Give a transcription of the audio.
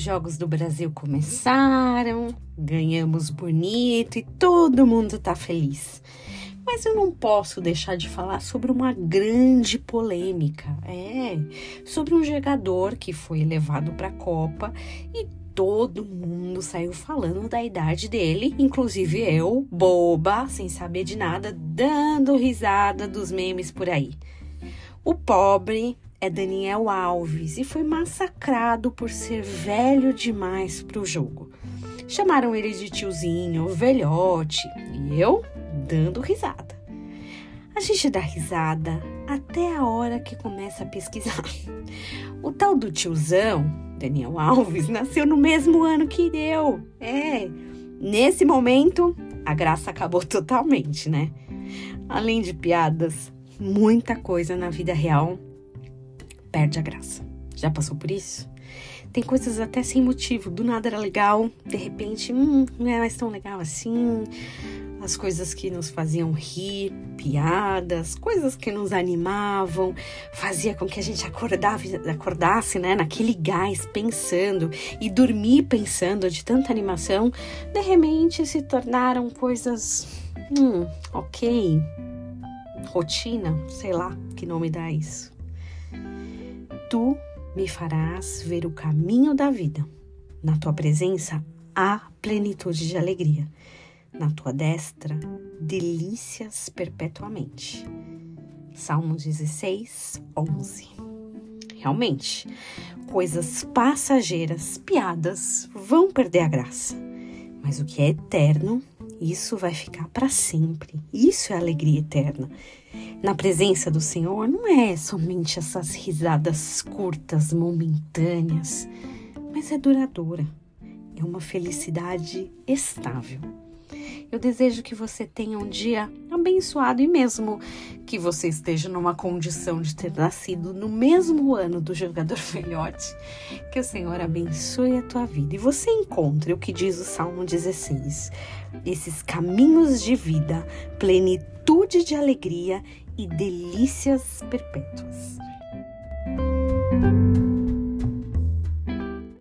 Os Jogos do Brasil começaram, ganhamos bonito e todo mundo tá feliz. Mas eu não posso deixar de falar sobre uma grande polêmica. É, sobre um jogador que foi levado para a Copa e todo mundo saiu falando da idade dele, inclusive eu, boba, sem saber de nada, dando risada dos memes por aí. O pobre é Daniel Alves e foi massacrado por ser velho demais para o jogo. Chamaram ele de tiozinho, velhote, e eu dando risada. A gente dá risada até a hora que começa a pesquisar. O tal do tiozão, Daniel Alves, nasceu no mesmo ano que eu. É, nesse momento, a graça acabou totalmente, né? Além de piadas, muita coisa na vida real perde a graça. Já passou por isso? Tem coisas até sem motivo, do nada era legal, de repente, hum, não é mais tão legal assim. As coisas que nos faziam rir, piadas, coisas que nos animavam, fazia com que a gente acordava, acordasse, né, naquele gás pensando e dormir pensando de tanta animação, de repente se tornaram coisas, hum, ok, rotina, sei lá que nome dá isso. Tu me farás ver o caminho da vida. Na tua presença há plenitude de alegria. Na tua destra, delícias perpetuamente. Salmo 16, 11. Realmente, coisas passageiras, piadas, vão perder a graça. Mas o que é eterno, isso vai ficar para sempre. Isso é alegria eterna. Na presença do Senhor não é somente essas risadas curtas, momentâneas, mas é duradoura. É uma felicidade estável. Eu desejo que você tenha um dia abençoado. E mesmo que você esteja numa condição de ter nascido no mesmo ano do jogador velhote, que o Senhor abençoe a tua vida. E você encontre o que diz o Salmo 16, esses caminhos de vida, plenitude de alegria e delícias perpétuas.